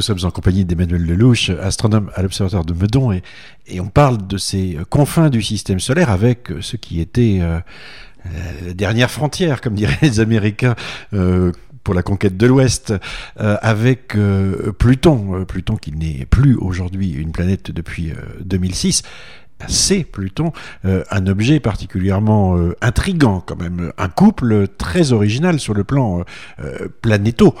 Nous sommes en compagnie d'Emmanuel Lelouch, astronome à l'Observatoire de Meudon, et, on parle de ces confins du système solaire avec ce qui était euh, la dernière frontière, comme diraient les Américains. Euh, pour la conquête de l'Ouest, euh, avec euh, Pluton, Pluton qui n'est plus aujourd'hui une planète depuis 2006, c'est Pluton euh, un objet particulièrement euh, intrigant quand même, un couple très original sur le plan euh, planéto.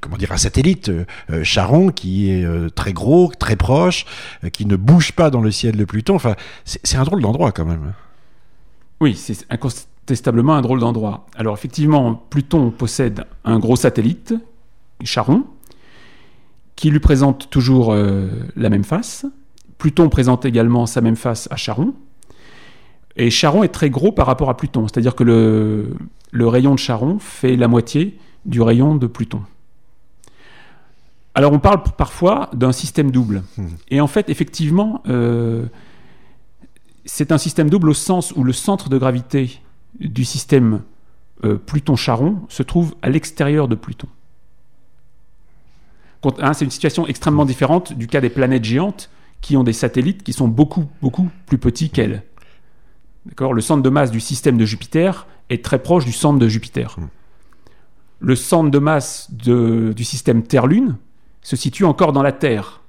comment dire, un satellite Charon qui est très gros, très proche, qui ne bouge pas dans le ciel de Pluton. Enfin, c'est un drôle d'endroit quand même. Oui, c'est incontestablement un drôle d'endroit. Alors effectivement, Pluton possède un gros satellite, Charon, qui lui présente toujours euh, la même face. Pluton présente également sa même face à Charon. Et Charon est très gros par rapport à Pluton, c'est-à-dire que le, le rayon de Charon fait la moitié du rayon de Pluton. Alors on parle parfois d'un système double. Hmm. Et en fait, effectivement, euh, c'est un système double au sens où le centre de gravité du système euh, Pluton-Charon se trouve à l'extérieur de Pluton. Hein, c'est une situation extrêmement différente du cas des planètes géantes qui ont des satellites qui sont beaucoup, beaucoup plus petits qu'elles. D'accord? Le centre de masse du système de Jupiter est très proche du centre de Jupiter. Hmm. Le centre de masse du système Terre-Lune se situe encore dans la Terre.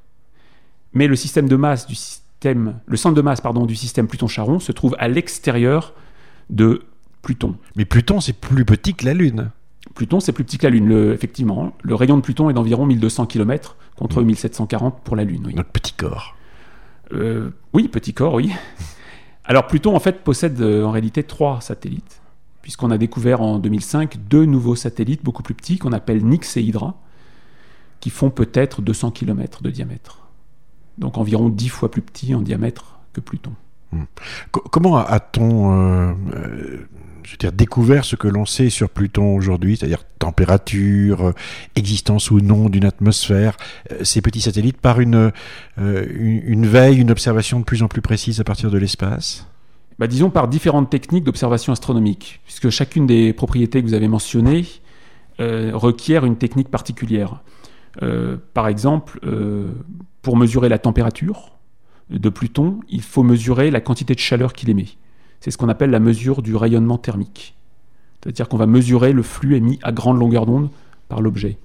Mais le système de masse du système, le centre de masse pardon, du système Pluton-Charon se trouve à l'extérieur de Pluton. Mais Pluton, c'est plus petit que la Lune. Pluton, c'est plus petit que la Lune. effectivement, le rayon de Pluton est d'environ 1200 km contre 1740 mmh. pour la Lune. Notre petit corps. Euh, oui, petit corps, oui. Alors Pluton, en fait, possède euh, en réalité trois satellites, puisqu'on a découvert en 2005 deux nouveaux satellites beaucoup plus petits qu'on appelle Nix et Hydra, qui font peut-être 200 km de diamètre. Donc environ 10 fois plus petits en diamètre que Pluton. Mmh. Comment a-t-on euh, je veux dire, découvert ce que l'on sait sur Pluton aujourd'hui, c'est-à-dire température, euh, existence ou non d'une atmosphère, euh, ces petits satellites, par une, euh, une, veille, une observation de plus en plus précise à partir de l'espace? Bah, Disons par différentes techniques d'observation astronomique, puisque chacune des propriétés que vous avez mentionnées requiert une technique particulière. par exemple, pour mesurer la température de Pluton, il faut mesurer la quantité de chaleur qu'il émet c'est ce qu'on appelle la mesure du rayonnement thermique. C'est-à-dire qu'on va mesurer le flux émis à grande longueur d'onde par l'objet.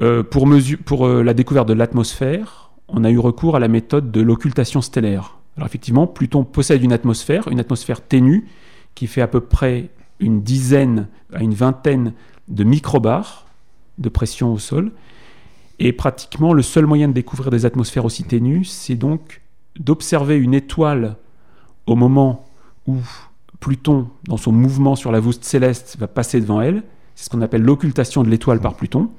Euh, pour, euh, la découverte de l'atmosphère, on a eu recours à la méthode de l'occultation stellaire. Alors effectivement, Pluton possède une atmosphère, une atmosphère ténue, qui fait à peu près une dizaine à une vingtaine de microbars de pression au sol. Et pratiquement le seul moyen de découvrir des atmosphères aussi ténues, c'est donc d'observer une étoile au moment où Pluton, dans son mouvement sur la voûte céleste, va passer devant elle. C'est ce qu'on appelle l'occultation de l'étoile par Pluton.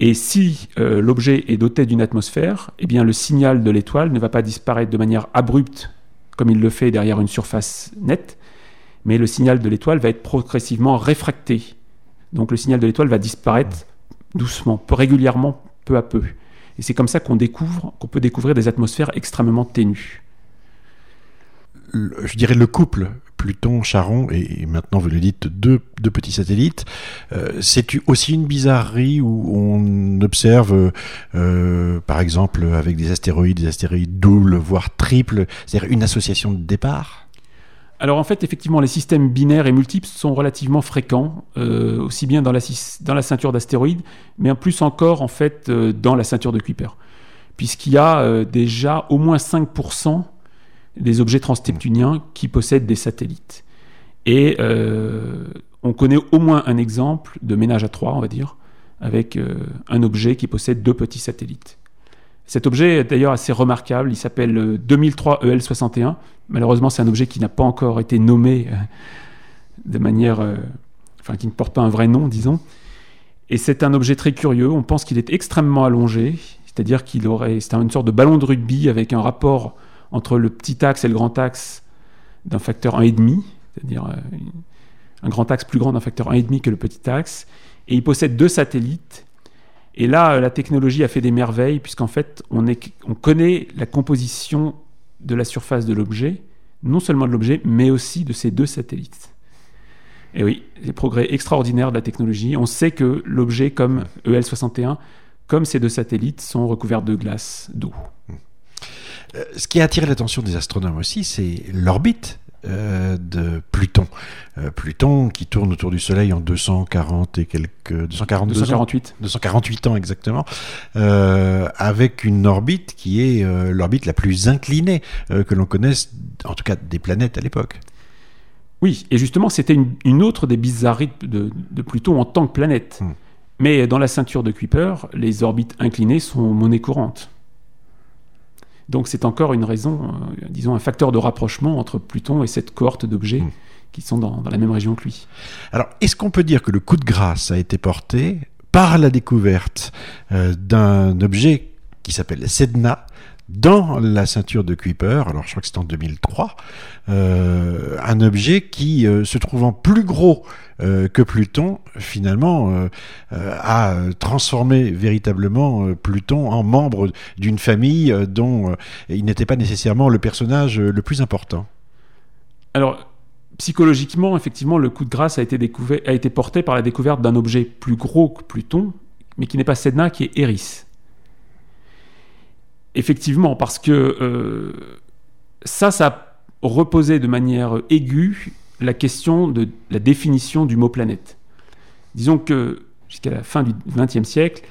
Et si euh, l'objet est doté d'une atmosphère, eh bien le signal de l'étoile ne va pas disparaître de manière abrupte comme il le fait derrière une surface nette, mais le signal de l'étoile va être progressivement réfracté. Donc le signal de l'étoile va disparaître doucement, régulièrement, peu à peu. Et c'est comme ça qu'on découvre, qu'on peut découvrir des atmosphères extrêmement ténues je dirais le couple Pluton, Charon et, maintenant vous le dites deux, deux petits satellites. Euh, c'est aussi une bizarrerie où on observe, euh, par exemple, avec des astéroïdes, des astéroïdes doubles, voire triples, c'est-à-dire une association de départ alors en fait, effectivement, les systèmes binaires et multiples sont relativement fréquents, euh, aussi bien dans la, dans la ceinture d'astéroïdes, mais en plus encore en fait dans la ceinture de Kuiper, puisqu'il y a déjà au moins 5% des objets transneptuniens qui possèdent des satellites. Et euh, on connaît au moins un exemple de ménage à trois, on va dire, avec euh, un objet qui possède deux petits satellites. Cet objet est d'ailleurs assez remarquable, il s'appelle 2003 EL61. Malheureusement, c'est un objet qui n'a pas encore été nommé euh, de manière. enfin, qui ne porte pas un vrai nom, disons. Et c'est un objet très curieux, on pense qu'il est extrêmement allongé, c'est-à-dire qu'il aurait. C'est une sorte de ballon de rugby avec un rapport entre le petit axe et le grand axe d'un facteur 1,5, c'est-à-dire euh, un grand axe plus grand d'un facteur 1,5 que le petit axe, et il possède deux satellites. Et là, la technologie a fait des merveilles, puisqu'en fait, on, on connaît la composition de la surface de l'objet, non seulement de l'objet, mais aussi de ces deux satellites. Et oui, les progrès extraordinaires de la technologie. On sait que l'objet comme EL61, comme ces deux satellites, sont recouverts de glace, d'eau. Euh, ce qui a attiré l'attention des astronomes aussi, c'est l'orbite euh, de Pluton. Euh, Pluton qui tourne autour du Soleil en 240 et quelques 240 248 248 ans exactement, euh, avec une orbite qui est l'orbite la plus inclinée que l'on connaisse, en tout cas des planètes à l'époque. Oui, et justement c'était une, autre des bizarreries de, Pluton en tant que planète. Hmm. Mais dans la ceinture de Kuiper, les orbites inclinées sont monnaie courante. Donc c'est encore une raison, euh, disons un facteur de rapprochement entre Pluton et cette cohorte d'objets hmm. qui sont dans, la même région que lui. Alors est-ce qu'on peut dire que le coup de grâce a été porté par la découverte euh, d'un objet qui s'appelle Sedna, dans la ceinture de Kuiper, alors je crois que c'est en 2003, euh, un objet qui, euh, se trouvant plus gros euh, que Pluton, finalement, a transformé véritablement Pluton en membre d'une famille dont il n'était pas nécessairement le personnage le plus important. Alors, psychologiquement, effectivement, le coup de grâce a été, a été porté par la découverte d'un objet plus gros que Pluton, mais qui n'est pas Sedna, qui est Eris. Effectivement, parce que euh, ça, ça a reposé de manière aiguë la question de la définition du mot planète. Disons que jusqu'à la fin du XXe siècle,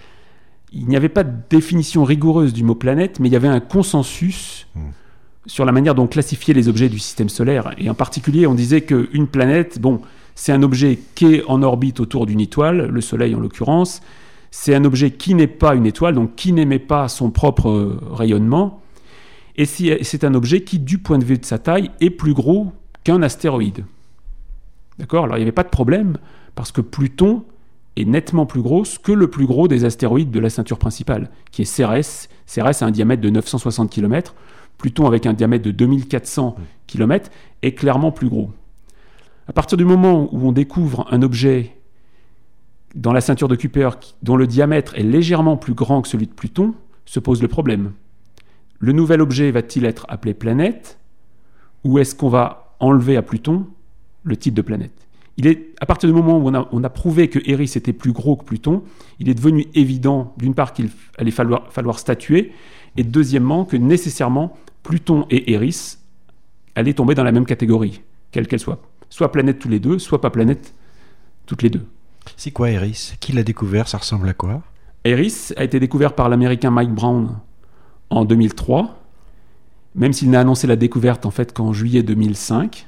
il n'y avait pas de définition rigoureuse du mot planète, mais il y avait un consensus hmm. sur la manière dont classifier les objets du système solaire. Et en particulier, on disait qu'une planète, bon, c'est un objet qui est en orbite autour d'une étoile, le Soleil en l'occurrence, c'est un objet qui n'est pas une étoile, donc qui n'émet pas son propre euh, rayonnement. Et c'est un objet qui, du point de vue de sa taille, est plus gros qu'un astéroïde. D'accord? Alors il n'y avait pas de problème, parce que Pluton est nettement plus grosse que le plus gros des astéroïdes de la ceinture principale, qui est Cérès. Cérès a un diamètre de 960 km. Pluton, avec un diamètre de 2400 km, est clairement plus gros. À partir du moment où on découvre un objet dans la ceinture de Kuiper, dont le diamètre est légèrement plus grand que celui de Pluton, se pose le problème. Le nouvel objet va-t-il être appelé planète ou est-ce qu'on va enlever à Pluton le titre de planète? Il est, à partir du moment où on a, prouvé que Eris était plus gros que Pluton, il est devenu évident, d'une part, qu'il allait falloir, falloir, statuer, et deuxièmement, que nécessairement, Pluton et Eris allaient tomber dans la même catégorie, quelle qu'elle soit. Soit planète tous les deux, soit pas planète toutes les deux. C'est quoi Eris? Qui l'a découvert? Ça ressemble à quoi? Eris a été découvert par l'américain Mike Brown en 2003, même s'il n'a annoncé la découverte en fait qu'en juillet 2005.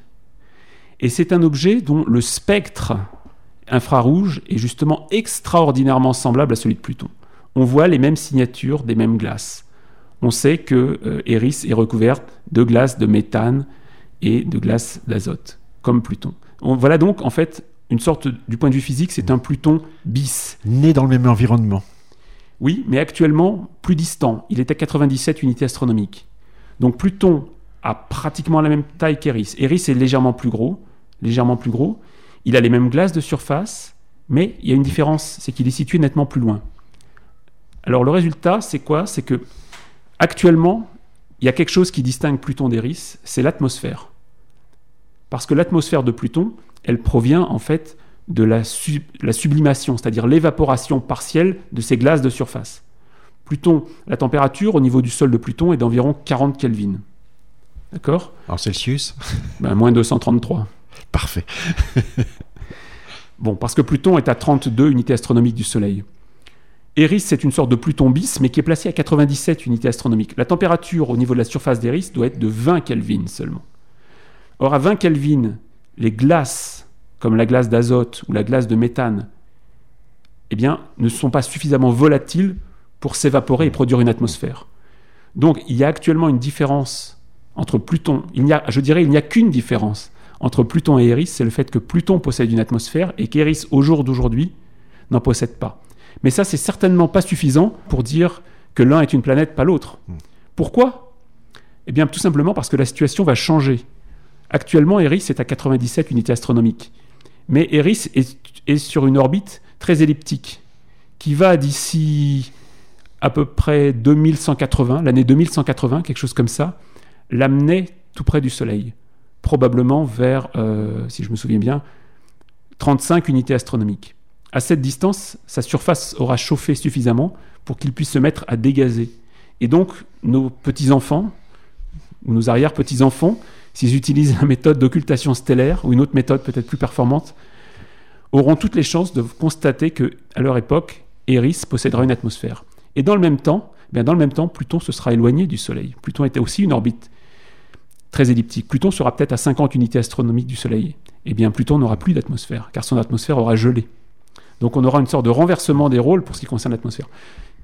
Et c'est un objet dont le spectre infrarouge est justement extraordinairement semblable à celui de Pluton. On voit les mêmes signatures des mêmes glaces. On sait que euh, Eris est recouverte de glace de méthane et de glace d'azote, comme Pluton. On, voilà donc en fait une sorte, du point de vue physique, c'est un Pluton bis. Né dans le même environnement. Oui, mais actuellement plus distant. Il est à 97 unités astronomiques. Donc Pluton a pratiquement la même taille qu'Eris. Eris est légèrement plus gros, légèrement plus gros. Il a les mêmes glaces de surface, mais il y a une différence, c'est qu'il est situé nettement plus loin. Alors le résultat, c'est quoi? C'est que actuellement, il y a quelque chose qui distingue Pluton d'Eris, c'est l'atmosphère. Parce que l'atmosphère de Pluton, elle provient en fait de la, sublimation, c'est-à-dire l'évaporation partielle de ces glaces de surface. Pluton, la température au niveau du sol de Pluton est d'environ 40 Kelvin. D'accord? En Celsius? Ben, Moins 233. Parfait. bon, parce que Pluton est à 32 unités astronomiques du Soleil. Eris, c'est une sorte de Pluton bis, mais qui est placé à 97 unités astronomiques. La température au niveau de la surface d'Eris doit être de 20 Kelvin seulement. Or, à 20 Kelvin, les glaces, comme la glace d'azote ou la glace de méthane, eh bien, ne sont pas suffisamment volatiles pour s'évaporer et produire une atmosphère. Donc, il y a actuellement une différence entre Pluton. Il y a, je dirais, il n'y a qu'une différence entre Pluton et Eris, c'est le fait que Pluton possède une atmosphère et qu'Eris, au jour d'aujourd'hui, n'en possède pas. Mais ça, c'est certainement pas suffisant pour dire que l'un est une planète, pas l'autre. Hmm. Pourquoi? Eh bien, tout simplement parce que la situation va changer. Actuellement, Eris est à 97 unités astronomiques. Mais Eris est, sur une orbite très elliptique, qui va d'ici à peu près 2180, l'année 2180, quelque chose comme ça, l'amener tout près du Soleil. Probablement vers, euh, si je me souviens bien, 35 unités astronomiques. À cette distance, sa surface aura chauffé suffisamment pour qu'il puisse se mettre à dégazer. Et donc, nos petits-enfants, ou nos arrière-petits-enfants, s'ils utilisent la méthode d'occultation stellaire, ou une autre méthode peut-être plus performante, auront toutes les chances de constater que, à leur époque, Eris possédera une atmosphère. Et dans le même temps, eh bien dans le même temps, Pluton se sera éloigné du Soleil. Pluton était aussi une orbite très elliptique. Pluton sera peut-être à 50 unités astronomiques du Soleil. Eh bien, Pluton n'aura plus d'atmosphère, car son atmosphère aura gelé. Donc on aura une sorte de renversement des rôles pour ce qui concerne l'atmosphère.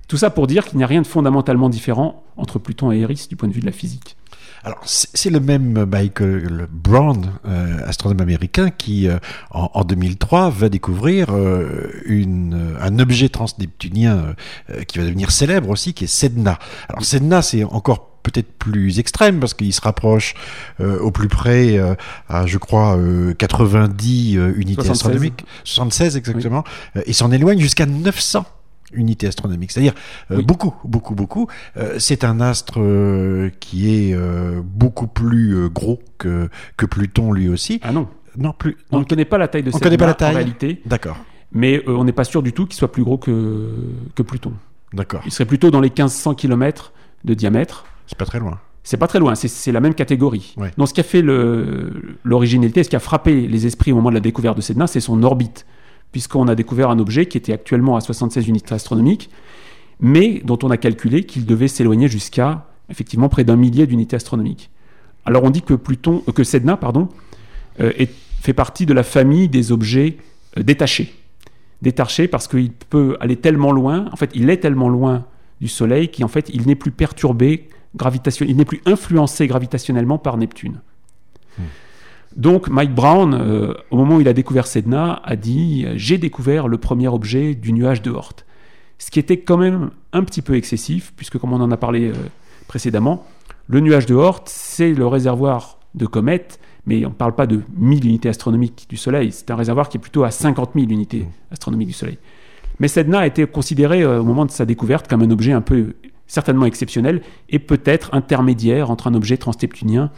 Tout ça pour dire qu'il n'y a rien de fondamentalement différent entre Pluton et Eris du point de vue de la physique. Alors, c'est le même Michael Brown, euh, astronome américain, qui, euh, en, 2003, va découvrir euh, une, un objet transneptunien qui va devenir célèbre aussi, qui est Sedna. Alors, Sedna, c'est encore peut-être plus extrême parce qu'il se rapproche au plus près à je crois 90 unités astronomiques. 76 exactement. Et s'en éloigne jusqu'à 900 unité astronomique, c'est-à-dire euh, beaucoup, beaucoup, beaucoup. Euh, c'est un astre euh, qui est beaucoup plus gros que, que Pluton lui aussi. Ah non. Non, plus. On ne connaît pas la taille de cette pas la taille. en réalité. D'accord. Mais on n'est pas sûr du tout qu'il soit plus gros que, que Pluton. D'accord. Il serait plutôt dans les 1500 km de diamètre. C'est pas très loin. C'est pas très loin, c'est la même catégorie. Donc ce qui a fait l'originalité, ce qui a frappé les esprits au moment de la découverte de Sedna, c'est son orbite puisqu'on a découvert un objet qui était actuellement à 76 unités astronomiques, mais dont on a calculé qu'il devait s'éloigner jusqu'à effectivement près d'un millier d'unités astronomiques. Alors on dit que Pluton, euh, que Sedna, euh, fait partie de la famille des objets euh, détachés. Détachés parce qu'il peut aller tellement loin, en fait il est tellement loin du Soleil qu'en fait il n'est plus perturbé gravitationnellement, il n'est plus influencé gravitationnellement par Neptune. Hmm. Donc Mike Brown, euh, au moment où il a découvert Sedna, a dit J'ai découvert le premier objet du nuage de Oort. Ce qui était quand même un petit peu excessif, puisque comme on en a parlé euh, précédemment, le nuage de Oort, c'est le réservoir de comètes, mais on ne parle pas de 1000 unités astronomiques du Soleil, c'est un réservoir qui est plutôt à 50 000 unités astronomiques du Soleil. Mais Sedna a été considéré euh, au moment de sa découverte comme un objet un peu certainement exceptionnel et peut-être intermédiaire entre un objet transneptunien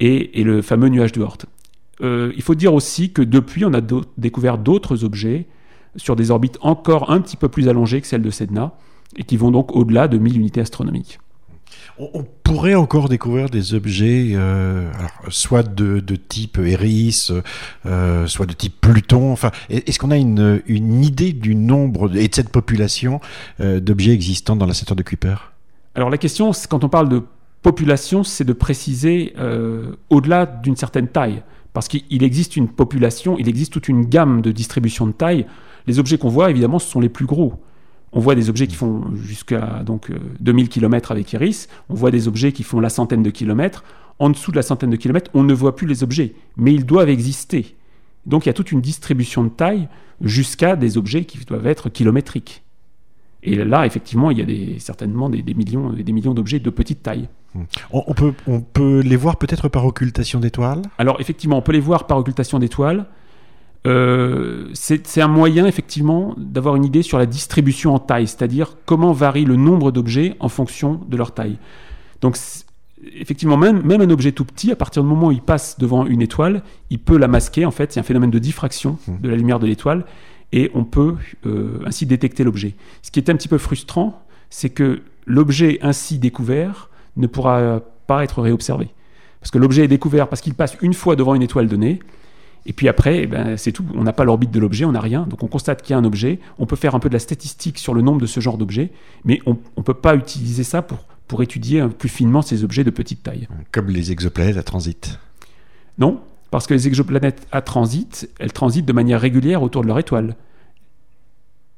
et, le fameux nuage de Oort. Euh, il faut dire aussi que depuis, on a découvert d'autres objets sur des orbites encore un petit peu plus allongées que celles de Sedna, et qui vont donc au-delà de 1000 unités astronomiques. On pourrait encore découvrir des objets, euh, soit de, type Eris, euh, soit de type Pluton. Enfin, est-ce qu'on a une, idée du nombre et de cette population d'objets existants dans la secteur de Kuiper? Alors la question, quand on parle de population, c'est de préciser euh, au-delà d'une certaine taille. Parce qu'il existe une population, il existe toute une gamme de distribution de taille. Les objets qu'on voit, évidemment, ce sont les plus gros. On voit des objets qui font jusqu'à donc 2000 euh, km avec Iris. On voit des objets qui font la centaine de kilomètres. En dessous de la centaine de kilomètres, on ne voit plus les objets, mais ils doivent exister. Donc il y a toute une distribution de taille jusqu'à des objets qui doivent être kilométriques. Et là, effectivement, il y a des, certainement des, millions, des millions d'objets de petite taille. Hmm. On, peut, on peut les voir peut-être par occultation d'étoiles? Alors, effectivement, on peut les voir par occultation d'étoiles. Euh, c'est un moyen, effectivement, d'avoir une idée sur la distribution en taille, c'est-à-dire comment varie le nombre d'objets en fonction de leur taille. Donc, effectivement, même, même un objet tout petit, à partir du moment où il passe devant une étoile, il peut la masquer, en fait, c'est un phénomène de diffraction hmm. de la lumière de l'étoile, et on peut euh, ainsi détecter l'objet. Ce qui est un petit peu frustrant, c'est que l'objet ainsi découvert ne pourra pas être réobservé. Parce que l'objet est découvert parce qu'il passe une fois devant une étoile donnée, et puis après, eh ben, c'est tout. On n'a pas l'orbite de l'objet, on n'a rien. Donc on constate qu'il y a un objet. On peut faire un peu de la statistique sur le nombre de ce genre d'objets, mais on ne peut pas utiliser ça pour, pour étudier plus finement ces objets de petite taille. Comme les exoplanètes à transit. Non, parce que les exoplanètes à transit, elles transitent de manière régulière autour de leur étoile.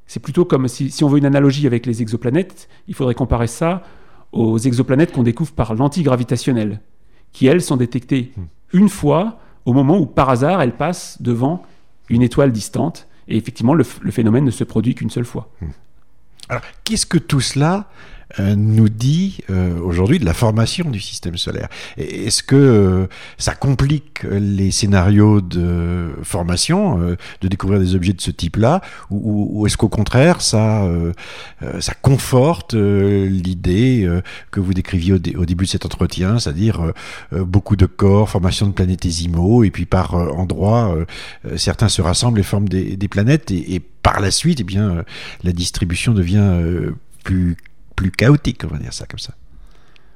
C'est plutôt comme si, si, on veut une analogie avec les exoplanètes, il faudrait comparer ça aux exoplanètes qu'on découvre par l'antigravitationnel, qui elles sont détectées hmm. une fois au moment où par hasard elles passent devant une étoile distante, et effectivement le, phénomène ne se produit qu'une seule fois. Hmm. Alors qu'est-ce que tout cela nous dit euh, aujourd'hui de la formation du système solaire. Est-ce que ça complique les scénarios de formation, de découvrir des objets de ce type-là, ou, est-ce qu'au contraire, ça, ça conforte l'idée que vous décriviez au, au, début de cet entretien, c'est-à-dire beaucoup de corps, formation de planétésimaux, et puis par endroits, certains se rassemblent et forment des, planètes, et, et, par la suite, eh bien, la distribution devient plus, plus chaotique, on va dire ça comme ça.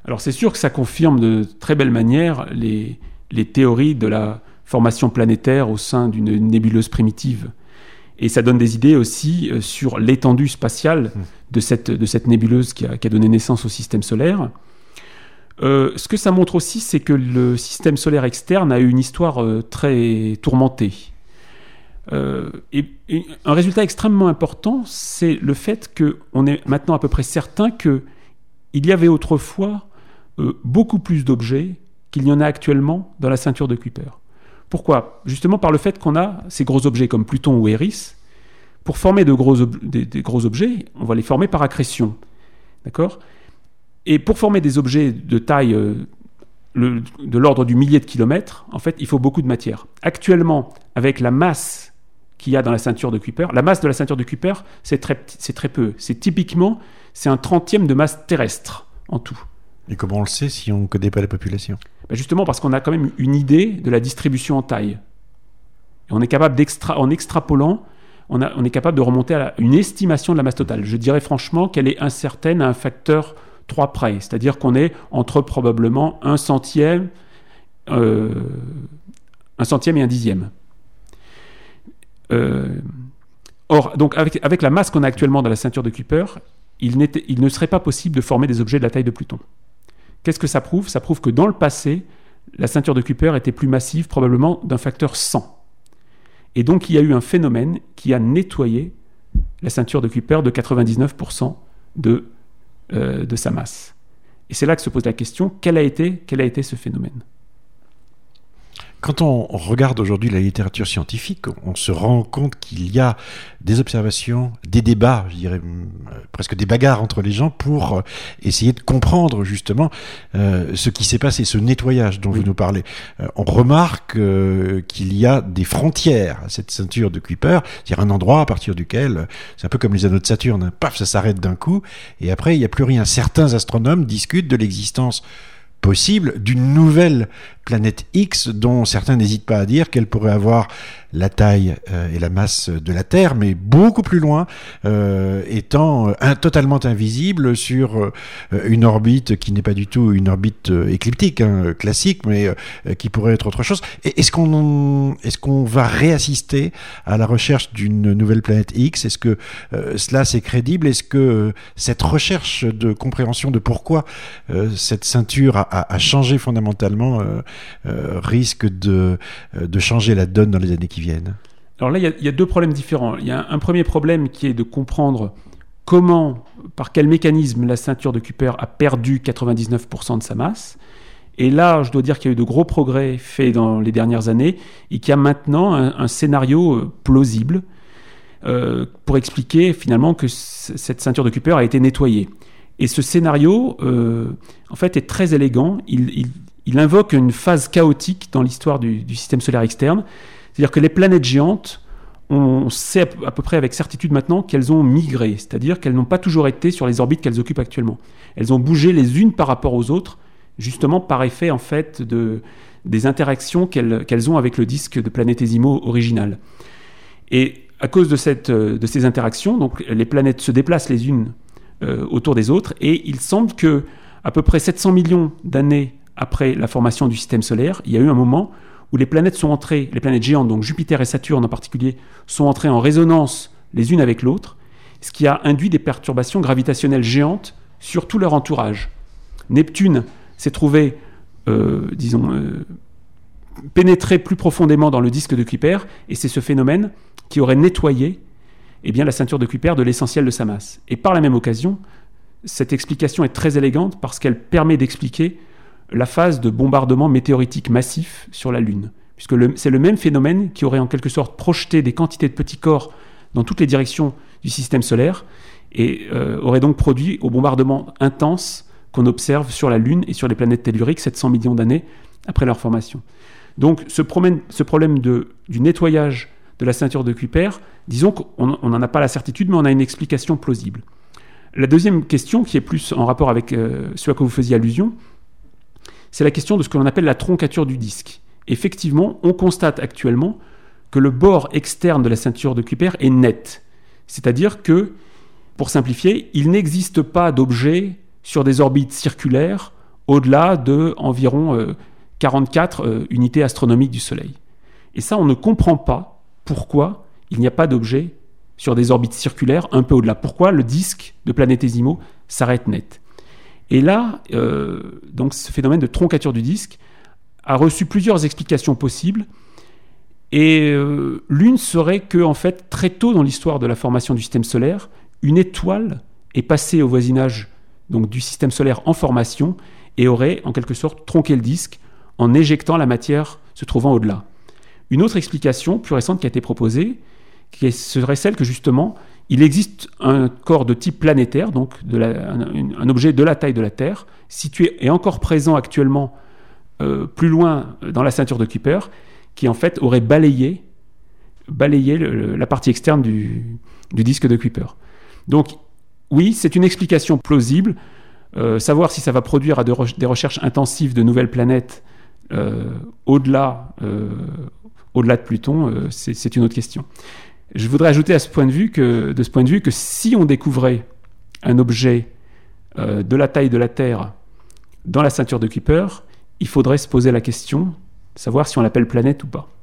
Alors c'est sûr que ça confirme de très belle manière les, les théories de la formation planétaire au sein d'une nébuleuse primitive. Et ça donne des idées aussi euh, sur l'étendue spatiale hmm. de, cette, de cette nébuleuse qui a, qui a donné naissance au système solaire. Euh, ce que ça montre aussi, c'est que le système solaire externe a eu une histoire euh, très tourmentée. Euh, et, un résultat extrêmement important, c'est le fait qu'on est maintenant à peu près certain qu'il y avait autrefois euh, beaucoup plus d'objets qu'il y en a actuellement dans la ceinture de Kuiper. Pourquoi? Justement par le fait qu'on a ces gros objets comme Pluton ou Eris. Pour former de gros des, gros objets, on va les former par accrétion. D'accord? Et pour former des objets de taille euh, de l'ordre du millier de kilomètres, en fait, il faut beaucoup de matière. Actuellement, avec la masse qu'il y a dans la ceinture de Kuiper. La masse de la ceinture de Kuiper, c'est très, c'est très peu. C'est typiquement, c'est un trentième de masse terrestre en tout. Et comment on le sait si on ne connaît pas la population? Ben Justement parce qu'on a quand même une idée de la distribution en taille. Et on est capable d'extra, en extrapolant, on, a, on, est capable de remonter à une estimation de la masse totale. Je dirais franchement qu'elle est incertaine à un facteur 3 près. C'est-à-dire qu'on est entre probablement un centième, euh, un centième et un dixième. Euh, or, donc avec, la masse qu'on a actuellement dans la ceinture de Kuiper, il, ne serait pas possible de former des objets de la taille de Pluton. Qu'est-ce que ça prouve? Ça prouve que dans le passé, la ceinture de Kuiper était plus massive, probablement d'un facteur 100. Et donc il y a eu un phénomène qui a nettoyé la ceinture de Kuiper de 99% de, euh, de sa masse. Et c'est là que se pose la question, quel a été ce phénomène? Quand on regarde aujourd'hui la littérature scientifique, on se rend compte qu'il y a des observations, des débats, je dirais euh, presque des bagarres entre les gens pour euh, essayer de comprendre justement euh, ce qui s'est passé, ce nettoyage dont vous nous parlez. on remarque qu'il y a des frontières à cette ceinture de Kuiper, c'est-à-dire un endroit à partir duquel, c'est un peu comme les anneaux de Saturne, hein, paf, ça s'arrête d'un coup, et après il n'y a plus rien. Certains astronomes discutent de l'existence possible d'une nouvelle planète X dont certains n'hésitent pas à dire qu'elle pourrait avoir la taille euh, et la masse de la Terre, mais beaucoup plus loin, euh, étant euh, totalement invisible sur une orbite qui n'est pas du tout une orbite écliptique, hein, classique, mais qui pourrait être autre chose. Est-ce qu'on est-ce qu'on va réassister à la recherche d'une nouvelle planète X? Est-ce que cela c'est crédible? Est-ce que cette recherche de compréhension de pourquoi cette ceinture a, a changé fondamentalement risque de, de changer la donne dans les années qui viennent alors là, il y, a deux problèmes différents. Il y a un, premier problème qui est de comprendre comment, par quel mécanisme la ceinture de Kuiper a perdu 99% de sa masse. Et là, je dois dire qu'il y a eu de gros progrès faits dans les dernières années et qu'il y a maintenant un, scénario euh, plausible euh, pour expliquer finalement que cette ceinture de Kuiper a été nettoyée. Et ce scénario, euh, en fait, est très élégant. Il, invoque une phase chaotique dans l'histoire du, système solaire externe. C'est-à-dire que les planètes géantes, on sait à peu près avec certitude maintenant qu'elles ont migré, c'est-à-dire qu'elles n'ont pas toujours été sur les orbites qu'elles occupent actuellement. Elles ont bougé les unes par rapport aux autres, justement par effet en fait de, des interactions qu'elles ont avec le disque de planétésimaux original. Et à cause de, de ces interactions, donc les planètes se déplacent les unes euh, autour des autres, et il semble que à peu près 700 millions d'années après la formation du système solaire, il y a eu un moment où les planètes sont entrées, les planètes géantes, donc Jupiter et Saturne en particulier, sont entrées en résonance les unes avec l'autre, ce qui a induit des perturbations gravitationnelles géantes sur tout leur entourage. Neptune s'est trouvé, euh, disons, euh, pénétré plus profondément dans le disque de Kuiper, et c'est ce phénomène qui aurait nettoyé eh bien, la ceinture de Kuiper de l'essentiel de sa masse. Et par la même occasion, cette explication est très élégante parce qu'elle permet d'expliquer la phase de bombardement météoritique massif sur la Lune, puisque c'est le même phénomène qui aurait en quelque sorte projeté des quantités de petits corps dans toutes les directions du système solaire, et euh, aurait donc produit au bombardement intense qu'on observe sur la Lune et sur les planètes telluriques 700 millions d'années après leur formation. Donc ce problème, du nettoyage de la ceinture de Kuiper, disons qu'on n'en a pas la certitude, mais on a une explication plausible. La deuxième question, qui est plus en rapport avec euh, ce à quoi vous faisiez allusion, c'est la question de ce que l'on appelle la troncature du disque. Effectivement, on constate actuellement que le bord externe de la ceinture de Kuiper est net. C'est-à-dire que, pour simplifier, il n'existe pas d'objet sur des orbites circulaires au-delà de environ 44 euh, euh, unités astronomiques du Soleil. Et ça, on ne comprend pas pourquoi il n'y a pas d'objet sur des orbites circulaires un peu au-delà. Pourquoi le disque de Planétésimaux s'arrête net? Et là, euh, donc ce phénomène de troncature du disque a reçu plusieurs explications possibles. Et euh, l'une serait que, en fait, très tôt dans l'histoire de la formation du système solaire, une étoile est passée au voisinage donc, du système solaire en formation et aurait, en quelque sorte, tronqué le disque en éjectant la matière se trouvant au-delà. Une autre explication plus récente qui a été proposée, qui serait celle que justement, il existe un corps de type planétaire, donc un, objet de la taille de la Terre, situé et encore présent actuellement euh, plus loin dans la ceinture de Kuiper, qui en fait aurait balayé, la partie externe du, disque de Kuiper. Donc oui, c'est une explication plausible. Euh, savoir si ça va produire des recherches intensives de nouvelles planètes euh, au-delà de Pluton, c'est une autre question. Je voudrais ajouter à ce point de vue que, de ce point de vue que si on découvrait un objet de la taille de la Terre dans la ceinture de Kuiper, il faudrait se poser la question, savoir si on l'appelle planète ou pas.